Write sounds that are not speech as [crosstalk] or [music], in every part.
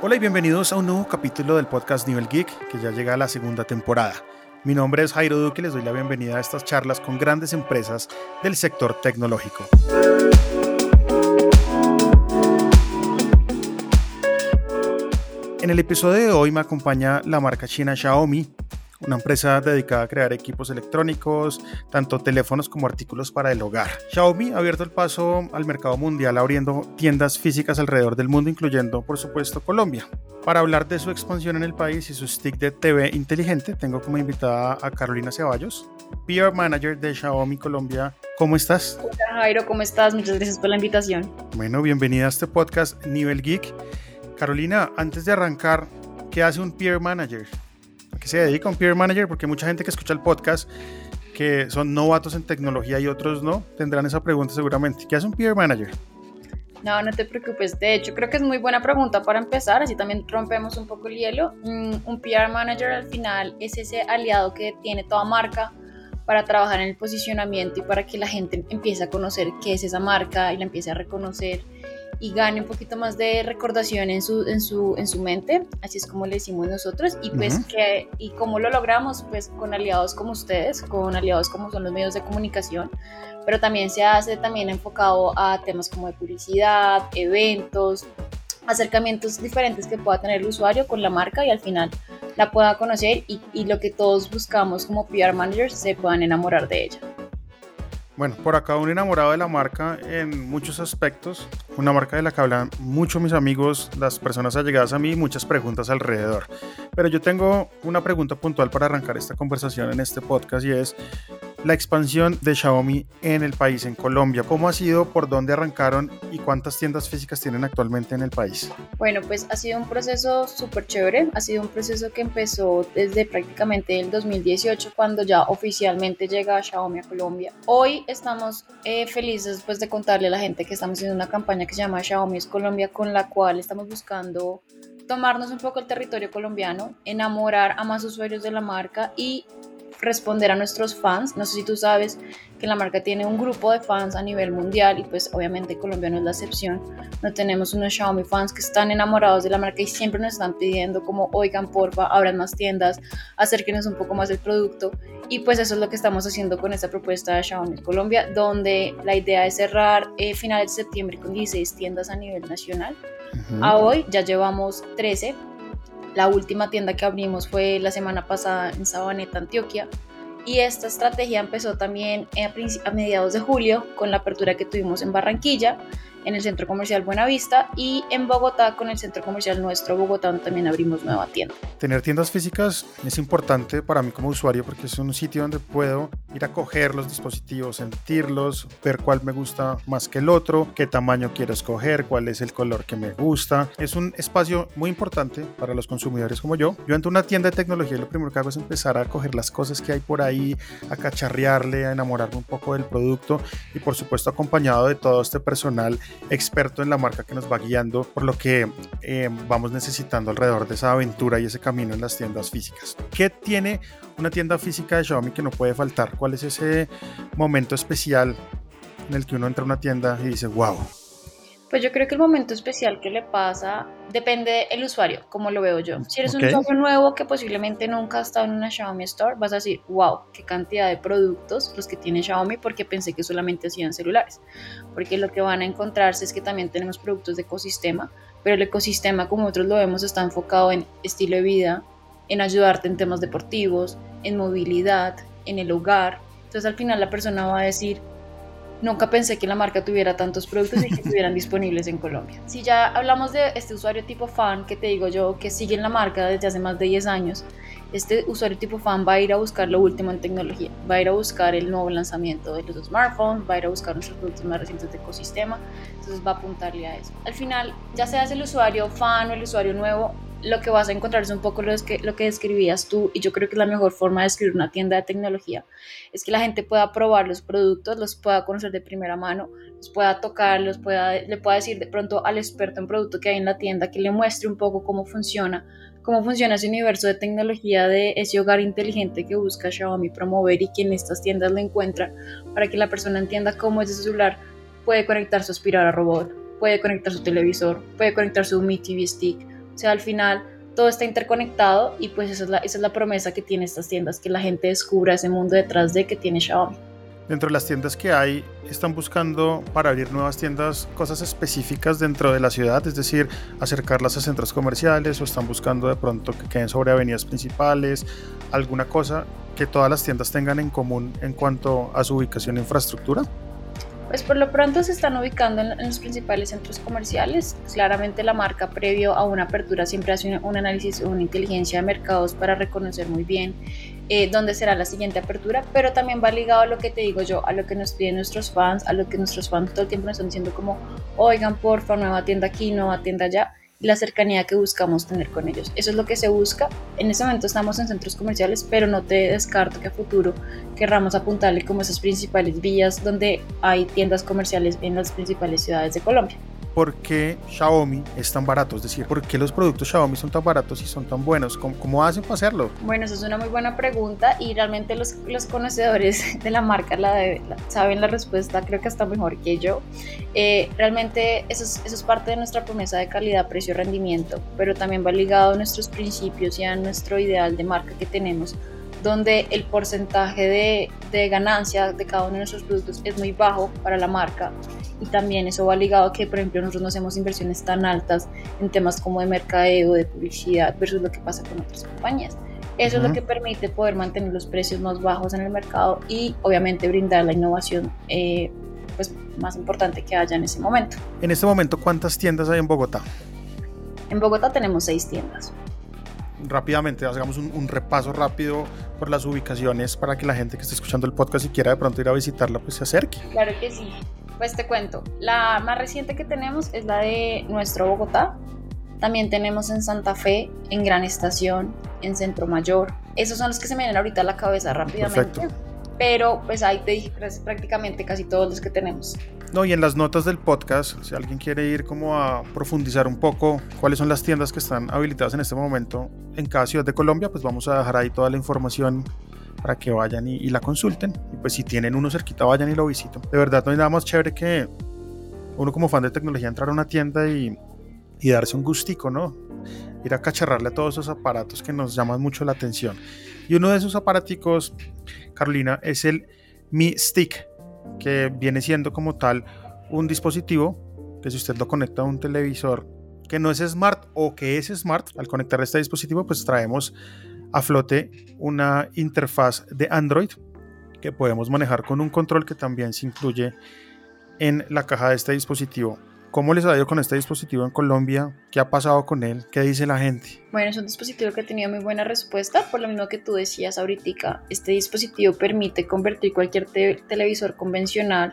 Hola y bienvenidos a un nuevo capítulo del podcast Nivel Geek que ya llega a la segunda temporada. Mi nombre es Jairo Duque y les doy la bienvenida a estas charlas con grandes empresas del sector tecnológico. En el episodio de hoy me acompaña la marca china Xiaomi, una empresa dedicada a crear equipos electrónicos, tanto teléfonos como artículos para el hogar. Xiaomi ha abierto el paso al mercado mundial abriendo tiendas físicas alrededor del mundo, incluyendo por supuesto Colombia. Para hablar de su expansión en el país y su stick de TV inteligente, tengo como invitada a Carolina Ceballos, PR Manager de Xiaomi Colombia. ¿Cómo estás? Hola Jairo, ¿cómo estás? Muchas gracias por la invitación. Bueno, bienvenida a este podcast Nivel Geek. Carolina, antes de arrancar, ¿qué hace un peer manager? ¿A qué se dedica un peer manager? Porque mucha gente que escucha el podcast, que son novatos en tecnología y otros no, tendrán esa pregunta seguramente. ¿Qué hace un peer manager? No, no te preocupes. De hecho, creo que es muy buena pregunta para empezar, así también rompemos un poco el hielo. Mm, un PR manager al final es ese aliado que tiene toda marca para trabajar en el posicionamiento y para que la gente empiece a conocer qué es esa marca y la empiece a reconocer y gane un poquito más de recordación en su, en su, en su mente, así es como le decimos nosotros, y pues que, y cómo lo logramos, pues con aliados como ustedes, con aliados como son los medios de comunicación, pero también se hace también enfocado a temas como de publicidad, eventos, acercamientos diferentes que pueda tener el usuario con la marca y al final la pueda conocer y, y lo que todos buscamos como PR managers se puedan enamorar de ella. Bueno, por acá un enamorado de la marca en muchos aspectos, una marca de la que hablan mucho mis amigos, las personas allegadas a mí muchas preguntas alrededor. Pero yo tengo una pregunta puntual para arrancar esta conversación en este podcast y es, la expansión de Xiaomi en el país, en Colombia. ¿Cómo ha sido? ¿Por dónde arrancaron? ¿Y cuántas tiendas físicas tienen actualmente en el país? Bueno, pues ha sido un proceso súper chévere. Ha sido un proceso que empezó desde prácticamente el 2018, cuando ya oficialmente llega Xiaomi a Colombia. Hoy estamos eh, felices después de contarle a la gente que estamos haciendo una campaña que se llama Xiaomi es Colombia, con la cual estamos buscando tomarnos un poco el territorio colombiano, enamorar a más usuarios de la marca y responder a nuestros fans. No sé si tú sabes que la marca tiene un grupo de fans a nivel mundial y pues obviamente Colombia no es la excepción. No tenemos unos Xiaomi fans que están enamorados de la marca y siempre nos están pidiendo como, oigan, porfa, abran más tiendas, acérquenos un poco más el producto. Y pues eso es lo que estamos haciendo con esta propuesta de Xiaomi Colombia, donde la idea es cerrar eh, finales de septiembre con 16 tiendas a nivel nacional. A hoy ya llevamos 13 la última tienda que abrimos fue la semana pasada en Sabaneta, Antioquia. Y esta estrategia empezó también a, mediados de julio con la apertura que tuvimos en Barranquilla en el Centro Comercial Buenavista y en Bogotá con el Centro Comercial Nuestro Bogotá donde también abrimos nueva tienda. Tener tiendas físicas es importante para mí como usuario porque es un sitio donde puedo ir a coger los dispositivos, sentirlos, ver cuál me gusta más que el otro, qué tamaño quiero escoger, cuál es el color que me gusta. Es un espacio muy importante para los consumidores como yo. Yo entro a una tienda de tecnología y lo primero que hago es empezar a coger las cosas que hay por ahí, a cacharrearle, a enamorarme un poco del producto y por supuesto acompañado de todo este personal experto en la marca que nos va guiando por lo que eh, vamos necesitando alrededor de esa aventura y ese camino en las tiendas físicas. ¿Qué tiene una tienda física de Xiaomi que no puede faltar? ¿Cuál es ese momento especial en el que uno entra a una tienda y dice, wow, pues yo creo que el momento especial que le pasa depende del usuario, como lo veo yo. Si eres un usuario nuevo que posiblemente nunca ha estado en una Xiaomi Store, vas a decir, wow, qué cantidad de productos los que tiene Xiaomi porque pensé que solamente hacían celulares. Porque lo que van a encontrarse es que también tenemos productos de ecosistema, pero el ecosistema, como otros lo vemos, está enfocado en estilo de vida, en ayudarte en temas deportivos, en movilidad, en el hogar. Entonces al final la persona va a decir, Nunca pensé que la marca tuviera tantos productos y que estuvieran disponibles en Colombia. [laughs] Si ya hablamos de este usuario tipo fan, que te digo yo, que sigue en la marca desde hace más de 10 años, este usuario tipo fan va a ir a buscar lo último en tecnología, va a ir a buscar el nuevo lanzamiento de los smartphones, va a ir a buscar nuestros productos más recientes de ecosistema, entonces va a apuntarle a eso. Al final, ya seas el usuario fan o el usuario nuevo, lo que vas a encontrar es un poco lo que, lo que describías tú y yo creo que la mejor forma de describir una tienda de tecnología es que la gente pueda probar los productos, los pueda conocer de primera mano, los pueda tocar, los pueda, le pueda decir de pronto al experto en producto que hay en la tienda que le muestre un poco cómo funciona, cómo funciona ese universo de tecnología de ese hogar inteligente que busca Xiaomi promover y que en estas tiendas lo encuentran para que la persona entienda cómo ese celular puede conectar su aspirador a robot, puede conectar su televisor, puede conectar su Mi TV Stick, O sea, al final todo está interconectado y pues esa es la, esa es la promesa que tiene estas tiendas, que la gente descubra ese mundo detrás de que tiene Xiaomi. Dentro de las tiendas que hay, están buscando para abrir nuevas tiendas cosas específicas dentro de la ciudad, es decir, acercarlas a centros comerciales o están buscando de pronto que queden sobre avenidas principales, alguna cosa que todas las tiendas tengan en común en cuanto a su ubicación e infraestructura. Pues por lo pronto se están ubicando en, los principales centros comerciales. Claramente la marca previo a una apertura siempre hace un, análisis o una inteligencia de mercados para reconocer muy bien eh, dónde será la siguiente apertura, pero también va ligado a lo que te digo yo, a lo que nos piden nuestros fans, a lo que nuestros fans todo el tiempo nos están diciendo como, oigan, porfa, nueva tienda aquí, nueva tienda allá la cercanía que buscamos tener con ellos. Eso es lo que se busca. En este momento estamos en centros comerciales, pero no te descarto que a futuro querramos apuntarle como esas principales vías donde hay tiendas comerciales en las principales ciudades de Colombia por qué Xiaomi es tan barato, es decir, por qué los productos Xiaomi son tan baratos y son tan buenos, ¿cómo, hacen para hacerlo? Bueno, esa es una muy buena pregunta y realmente los, los conocedores [laughs] de la marca la, saben la respuesta, creo que hasta mejor que yo. Eh, realmente eso es, eso es parte de nuestra promesa de calidad, precio, rendimiento, pero también va ligado a nuestros principios y a nuestro ideal de marca que tenemos donde el porcentaje de, de, ganancia de cada uno de nuestros productos es muy bajo para la marca y también eso va ligado a que, por ejemplo, nosotros no hacemos inversiones tan altas en temas como de mercadeo, de publicidad, versus lo que pasa con otras compañías. Eso es lo que permite poder mantener los precios más bajos en el mercado y obviamente brindar la innovación eh, pues, más importante que haya en ese momento. En este momento, ¿cuántas tiendas hay en Bogotá? En Bogotá tenemos seis tiendas rápidamente hagamos un, repaso rápido por las ubicaciones para que la gente que esté escuchando el podcast y quiera de pronto ir a visitarla pues se acerque. Claro que sí. Pues te cuento, la más reciente que tenemos es la de nuestro Bogotá. También tenemos en Santa Fe, en Gran Estación, en Centro Mayor. Esos son los que se me vienen ahorita a la cabeza rápidamente. Perfecto. Pero pues ahí te dije prácticamente casi todos los que tenemos. No, y en las notas del podcast, si alguien quiere ir como a profundizar un poco cuáles son las tiendas que están habilitadas en este momento en cada ciudad de Colombia, pues vamos a dejar ahí toda la información para que vayan y, la consulten. Y pues si tienen uno cerquita, vayan y lo visiten. De verdad, no hay nada más chévere que uno como fan de tecnología entrar a una tienda y, y darse un gustico, ¿no? Ir a cacharrarle a todos esos aparatos que nos llaman mucho la atención. Y uno de esos aparaticos, Carolina, es el Mi Stick que viene siendo como tal un dispositivo que si usted lo conecta a un televisor que no es smart o que es smart, al conectar este dispositivo pues traemos a flote una interfaz de Android que podemos manejar con un control que también se incluye en la caja de este dispositivo. ¿Cómo les ha ido con este dispositivo en Colombia? ¿Qué ha pasado con él? ¿Qué dice la gente? Bueno, es un dispositivo que ha tenido muy buena respuesta, por lo mismo que tú decías ahorita. Este dispositivo permite convertir cualquier televisor convencional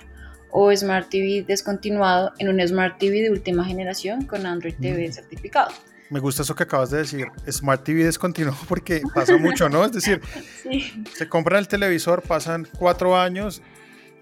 o Smart TV descontinuado en un Smart TV de última generación con Android TV mm. certificado. Me gusta eso que acabas de decir, Smart TV descontinuado [laughs] porque pasa mucho, ¿no? Es decir, [laughs] se compra el televisor, pasan cuatro años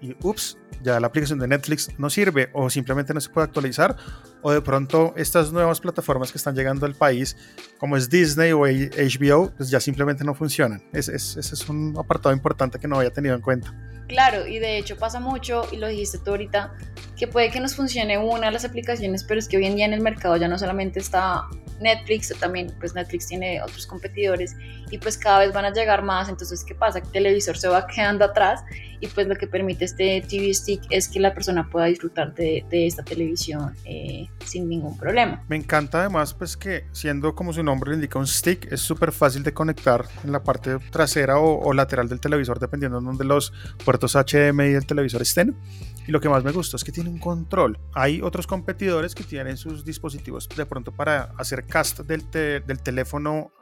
y ups, ya la aplicación de Netflix no sirve o simplemente no se puede actualizar o de pronto estas nuevas plataformas que están llegando al país como es Disney o HBO pues ya simplemente no funcionan. ese es un apartado importante que no había tenido en cuenta. Claro, y de hecho pasa mucho, y lo dijiste tú ahorita, que puede que nos funcione una de las aplicaciones, pero es que hoy en día en el mercado ya no solamente está Netflix, también pues Netflix tiene otros competidores y pues cada vez van a llegar más, entonces ¿qué pasa? Que el televisor se va quedando atrás y pues lo que permite este TV Stick es que la persona pueda disfrutar de, esta televisión eh, sin ningún problema. Me encanta además pues que siendo como su nombre le indica un stick, es súper fácil de conectar en la parte trasera o, lateral del televisor dependiendo de donde los puertos HDMI del televisor estén. Y lo que más me gusta es que tiene un control. Hay otros competidores que tienen sus dispositivos de pronto para hacer cast del, del teléfono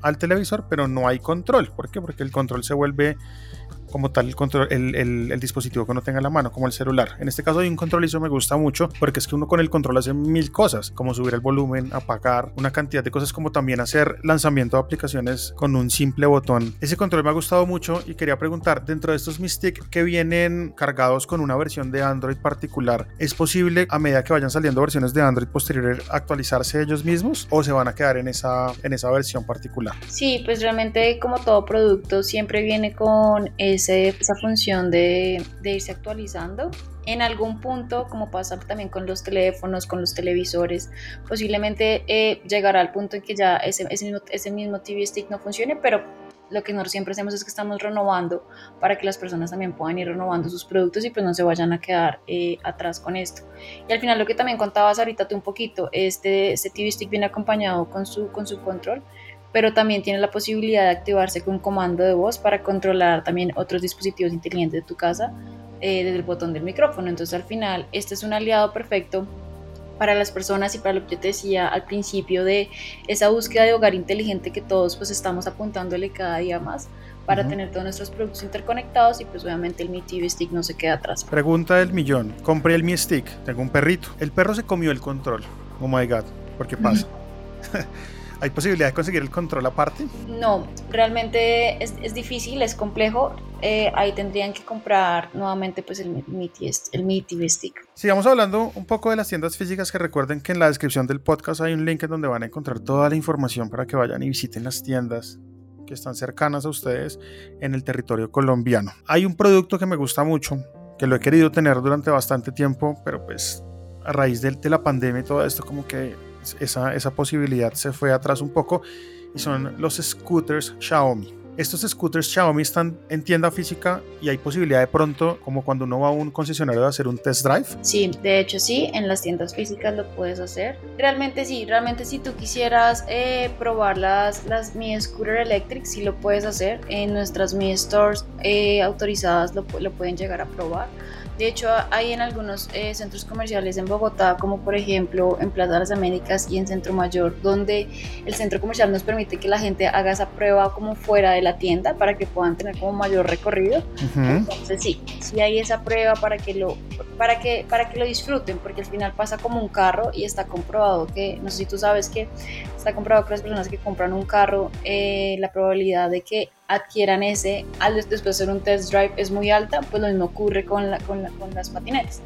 al televisor, pero no hay control. ¿Por qué? Porque el control se vuelve como tal el, control, el, dispositivo que uno tenga en la mano, como el celular. En este caso hay un control y eso me gusta mucho porque es que uno con el control hace mil cosas, como subir el volumen, apagar, una cantidad de cosas como también hacer lanzamiento de aplicaciones con un simple botón. Ese control me ha gustado mucho y quería preguntar, dentro de estos Mystic que vienen cargados con una versión de Android particular, ¿es posible a medida que vayan saliendo versiones de Android posterior actualizarse ellos mismos o se van a quedar en esa, en esa versión particular? Sí, pues realmente como todo producto siempre viene con... Es ese, esa función de, de, irse actualizando. En algún punto, como pasa también con los teléfonos, con los televisores, posiblemente eh, llegará al punto en que ya ese, ese, mismo, ese mismo TV Stick no funcione, pero lo que nosotros siempre hacemos es que estamos renovando para que las personas también puedan ir renovando sus productos y pues no se vayan a quedar eh, atrás con esto. Y al final lo que también contabas ahorita tú un poquito, este, este TV Stick viene acompañado con su, con su control, pero también tiene la posibilidad de activarse con un comando de voz para controlar también otros dispositivos inteligentes de tu casa eh, desde el botón del micrófono. Entonces al final este es un aliado perfecto para las personas y para lo que yo te decía al principio de esa búsqueda de hogar inteligente que todos pues estamos apuntándole cada día más para tener todos nuestros productos interconectados y pues obviamente el Mi TV Stick no se queda atrás. Pregunta del millón, compré el Mi Stick, tengo un perrito, el perro se comió el control, oh my god, ¿por qué pasa? [laughs] ¿Hay posibilidad de conseguir el control aparte? No, realmente es, es difícil, es complejo. Eh, ahí tendrían que comprar nuevamente pues el el TV Stick. Sigamos hablando un poco de las tiendas físicas que recuerden que en la descripción del podcast hay un link en donde van a encontrar toda la información para que vayan y visiten las tiendas que están cercanas a ustedes en el territorio colombiano. Hay un producto que me gusta mucho, que lo he querido tener durante bastante tiempo, pero pues a raíz de, de la pandemia y todo esto como que esa, esa posibilidad se fue atrás un poco y son los scooters Xiaomi. Estos scooters Xiaomi están en tienda física y hay posibilidad de pronto, como cuando uno va a un concesionario, de hacer un test drive. Sí, de hecho sí, en las tiendas físicas lo puedes hacer. Realmente sí, realmente si tú quisieras eh, probar las, las Mi Scooter Electric, sí lo puedes hacer. En nuestras Mi Stores eh, autorizadas lo, lo pueden llegar a probar. De hecho, hay en algunos eh, centros comerciales en Bogotá, como por ejemplo en Plaza de las Américas y en Centro Mayor, donde el centro comercial nos permite que la gente haga esa prueba como fuera de la tienda para que puedan tener como mayor recorrido. Entonces sí, sí hay esa prueba para que lo para que para que lo disfruten, porque al final pasa como un carro y está comprobado que no sé si tú sabes que está comprobado que las personas que compran un carro eh, la probabilidad de que adquieran ese al después de hacer un test drive es muy alta, pues lo mismo ocurre con, la, con, con las patinetas.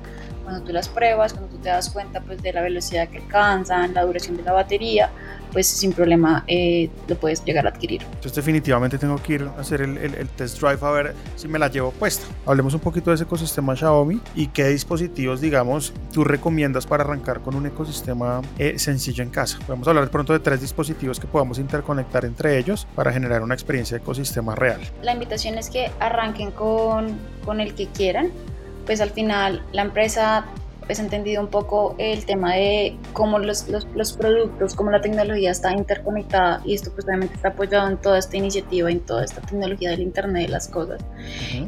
Cuando tú las pruebas, cuando tú te das cuenta pues, de la velocidad que alcanzan, la duración de la batería, pues sin problema eh, lo puedes llegar a adquirir. Entonces definitivamente tengo que ir a hacer el, el, test drive a ver si me la llevo puesta. Hablemos un poquito de ese ecosistema Xiaomi y qué dispositivos, digamos, tú recomiendas para arrancar con un ecosistema eh, sencillo en casa. Podemos hablar pronto de tres dispositivos que podamos interconectar entre ellos para generar una experiencia de ecosistema real. La invitación es que arranquen con, con el que quieran, pues al final la empresa pues entendido un poco el tema de cómo los, los, los, productos, cómo la tecnología está interconectada y esto pues obviamente está apoyado en toda esta iniciativa, en toda esta tecnología del Internet de las cosas.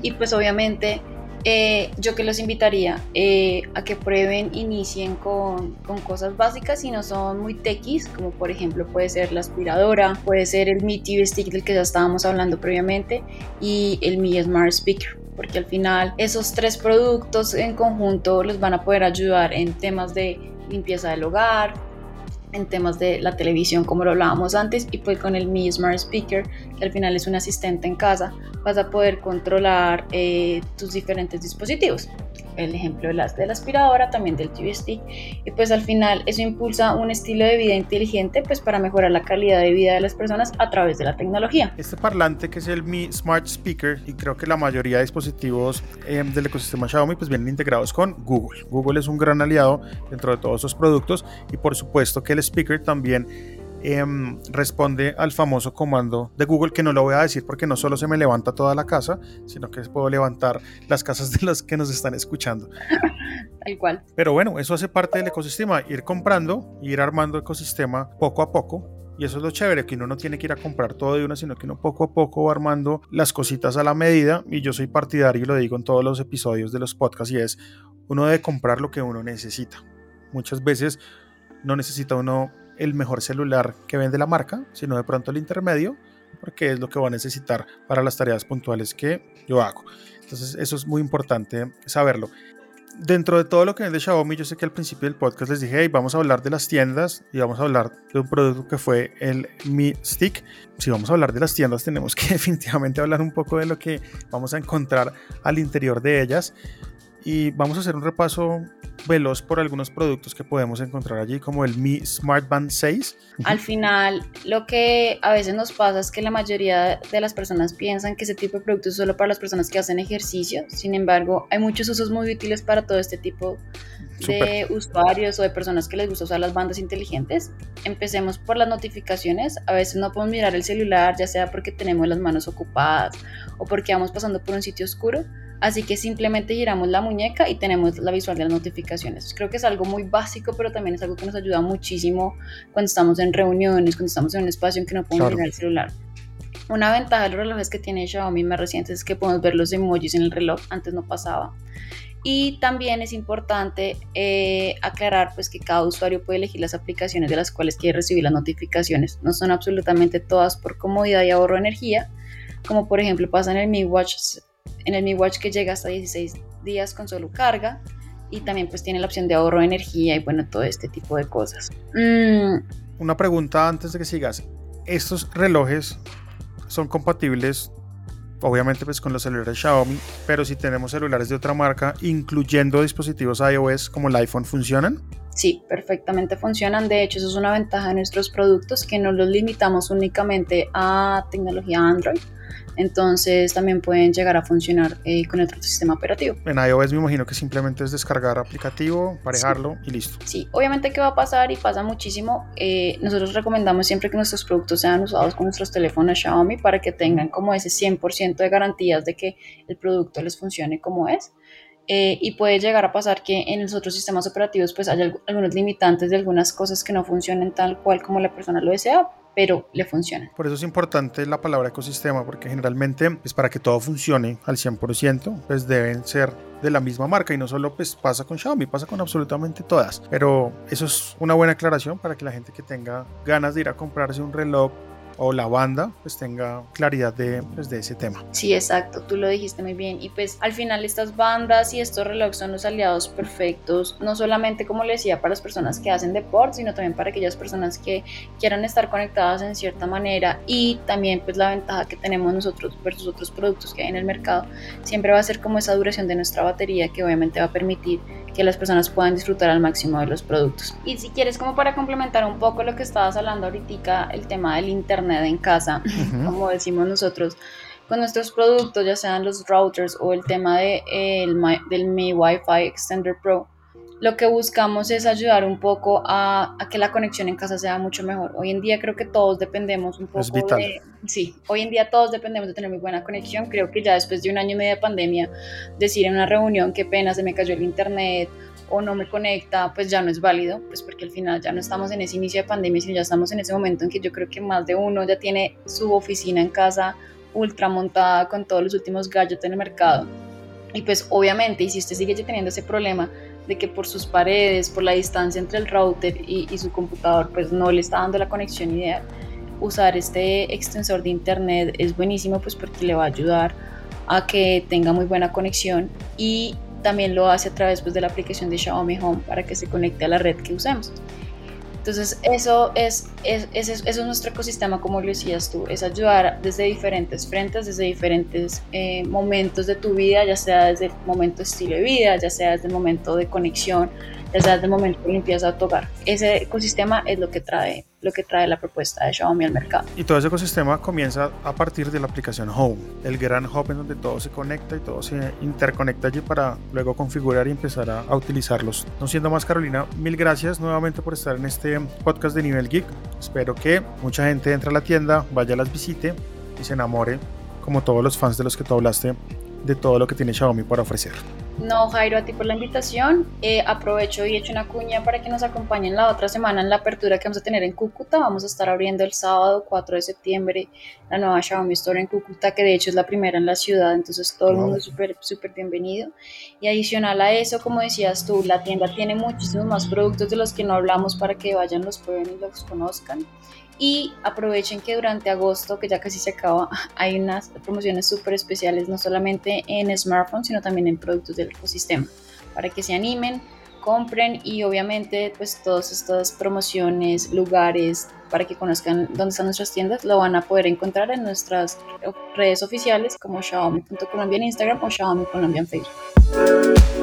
Y pues obviamente eh, yo que los invitaría eh, a que prueben, inicien con, con, cosas básicas si no son muy techis, como por ejemplo puede ser la aspiradora, puede ser el Mi TV Stick del que ya estábamos hablando previamente y el Mi Smart Speaker porque al final esos tres productos en conjunto les van a poder ayudar en temas de limpieza del hogar, en temas de la televisión como lo hablábamos antes y pues con el Mi Smart Speaker al final es un asistente en casa vas a poder controlar eh, tus diferentes dispositivos el ejemplo de la aspiradora, también del TV Stick, y pues al final eso impulsa un estilo de vida inteligente pues para mejorar la calidad de vida de las personas a través de la tecnología. Este parlante que es el Mi Smart Speaker, y creo que la mayoría de dispositivos eh, del ecosistema Xiaomi pues vienen integrados con Google. Google es un gran aliado dentro de todos esos productos y por supuesto que el speaker también Em, responde al famoso comando de Google que no lo voy a decir porque no solo se me levanta toda la casa, sino que puedo levantar las casas [laughs] de los que nos están escuchando. [laughs] Tal cual. Pero bueno, eso hace parte del ecosistema, ir comprando, ir armando ecosistema poco a poco. Y eso es lo chévere, que uno no tiene que ir a comprar todo de una, sino que uno poco a poco va armando las cositas a la medida. Y yo soy partidario, y lo digo en todos los episodios de los podcasts, y es, uno debe comprar lo que uno necesita. Muchas veces no necesita uno el mejor celular que vende la marca, sino de pronto el intermedio, porque es lo que va a necesitar para las tareas puntuales que yo hago. Entonces eso es muy importante saberlo. Dentro de todo lo que vende Xiaomi, yo sé que al principio del podcast les dije, hey, vamos a hablar de las tiendas y vamos a hablar de un producto que fue el Mi Stick. Si vamos a hablar de las tiendas, tenemos que [laughs] definitivamente hablar un poco de lo que vamos a encontrar al interior de ellas. Y vamos a hacer un repaso veloz por algunos productos que podemos encontrar allí, como el Mi Smart Band 6. Al final, lo que a veces nos pasa es que la mayoría de las personas piensan que ese tipo de productos es solo para las personas que hacen ejercicio. Sin embargo, hay muchos usos muy útiles para todo este tipo de usuarios o de personas que les gusta usar las bandas inteligentes. Empecemos por las notificaciones. A veces no podemos mirar el celular, ya sea porque tenemos las manos ocupadas o porque vamos pasando por un sitio oscuro. Así que simplemente giramos la muñeca y tenemos la visual de las notificaciones. Creo que es algo muy básico, pero también es algo que nos ayuda muchísimo cuando estamos en reuniones, cuando estamos en un espacio en que no podemos mirar el celular. Una ventaja de los relojes que tiene Xiaomi más recientes es que podemos ver los emojis en el reloj, antes no pasaba. Y también es importante eh, aclarar pues, que cada usuario puede elegir las aplicaciones de las cuales quiere recibir las notificaciones. No son absolutamente todas por comodidad y ahorro de energía, como por ejemplo pasa en el Mi Watch en el Mi Watch que llega hasta 16 días con solo carga y también pues tiene la opción de ahorro de energía y bueno, todo este tipo de cosas. Mm. Una pregunta antes de que sigas. ¿Estos relojes son compatibles obviamente pues con los celulares Xiaomi, pero si tenemos celulares de otra marca, incluyendo dispositivos iOS como el iPhone, ¿funcionan? Sí, perfectamente funcionan. De hecho, eso es una ventaja de nuestros productos, que no los limitamos únicamente a tecnología Android, entonces también pueden llegar a funcionar eh, con otro sistema operativo. En iOS me imagino que simplemente es descargar aplicativo, parejarlo y listo. Sí, obviamente que va a pasar y pasa muchísimo. Eh, nosotros recomendamos siempre que nuestros productos sean usados con nuestros teléfonos Xiaomi para que tengan como ese 100% de garantías de que el producto les funcione como es. Eh, y puede llegar a pasar que en los otros sistemas operativos pues haya algunos limitantes de algunas cosas que no funcionen tal cual como la persona lo desea, pero le funciona. Por eso es importante la palabra ecosistema, porque generalmente pues para que todo funcione al 100%, pues deben ser de la misma marca y no solo pues pasa con Xiaomi, pasa con absolutamente todas. Pero eso es una buena aclaración para que la gente que tenga ganas de ir a comprarse un reloj o la banda pues tenga claridad de, pues, de ese tema. Sí, exacto, tú lo dijiste muy bien. Y pues al final estas bandas y estos relojes son los aliados perfectos, no solamente como le decía para las personas que hacen deporte, sino también para aquellas personas que quieran estar conectadas en cierta manera y también pues la ventaja que tenemos nosotros versus otros productos que hay en el mercado siempre va a ser como esa duración de nuestra batería que obviamente va a permitir que las personas puedan disfrutar al máximo de los productos. Y si quieres como para complementar un poco lo que estabas hablando ahorita, el tema del internet en casa, como decimos nosotros, con nuestros productos, ya sean los routers o el tema de, el, del Mi Wi-Fi Extender Pro, lo que buscamos es ayudar un poco a, que la conexión en casa sea mucho mejor. Hoy en día creo que todos dependemos un poco de... Sí, hoy en día todos dependemos de tener muy buena conexión. Creo que ya después de un año y medio de pandemia, decir en una reunión que pena se me cayó el internet o no me conecta, pues ya no es válido, pues porque al final ya no estamos en ese inicio de pandemia, sino ya estamos en ese momento en que yo creo que más de uno ya tiene su oficina en casa ultra montada con todos los últimos gadgets en el mercado. Y pues obviamente, y si usted sigue teniendo ese problema, de que por sus paredes, por la distancia entre el router y, su computador, pues no le está dando la conexión ideal. Usar este extensor de internet es buenísimo pues porque le va a ayudar a que tenga muy buena conexión y también lo hace a través pues, de la aplicación de Xiaomi Home para que se conecte a la red que usemos. Entonces, eso es, es, eso es nuestro ecosistema, como lo decías tú, es ayudar desde diferentes frentes, desde diferentes eh, momentos de tu vida, ya sea desde el momento de estilo de vida, ya sea desde el momento de conexión, desde el momento que limpias a tu hogar. Ese ecosistema es lo que trae lo que trae la propuesta de Xiaomi al mercado. Y todo ese ecosistema comienza a partir de la aplicación Home, el gran hub en donde todo se conecta y todo se interconecta allí para luego configurar y empezar a, utilizarlos. No siendo más Carolina, mil gracias nuevamente por estar en este podcast de Nivel Geek. Espero que mucha gente entre a la tienda, vaya a las visite y se enamore, como todos los fans de los que tú hablaste, de todo lo que tiene Xiaomi para ofrecer. No, Jairo, a ti por la invitación. Eh, aprovecho y echo una cuña para que nos acompañen la otra semana en la apertura que vamos a tener en Cúcuta. Vamos a estar abriendo el sábado 4 de septiembre la nueva Xiaomi Store en Cúcuta, que de hecho es la primera en la ciudad, entonces todo el mundo es súper, súper bienvenido. Y adicional a eso, como decías tú, la tienda tiene muchísimos más productos de los que no hablamos para que vayan, los prueben y los conozcan y aprovechen que durante agosto, que ya casi se acaba, [laughs] hay unas promociones súper especiales, no solamente en smartphones, sino también en productos del ecosistema, para que se animen, compren y obviamente pues todas estas promociones, lugares, para que conozcan dónde están nuestras tiendas, lo van a poder encontrar en nuestras redes oficiales como Xiaomi.colombia en Instagram o Xiaomi Colombia en Facebook.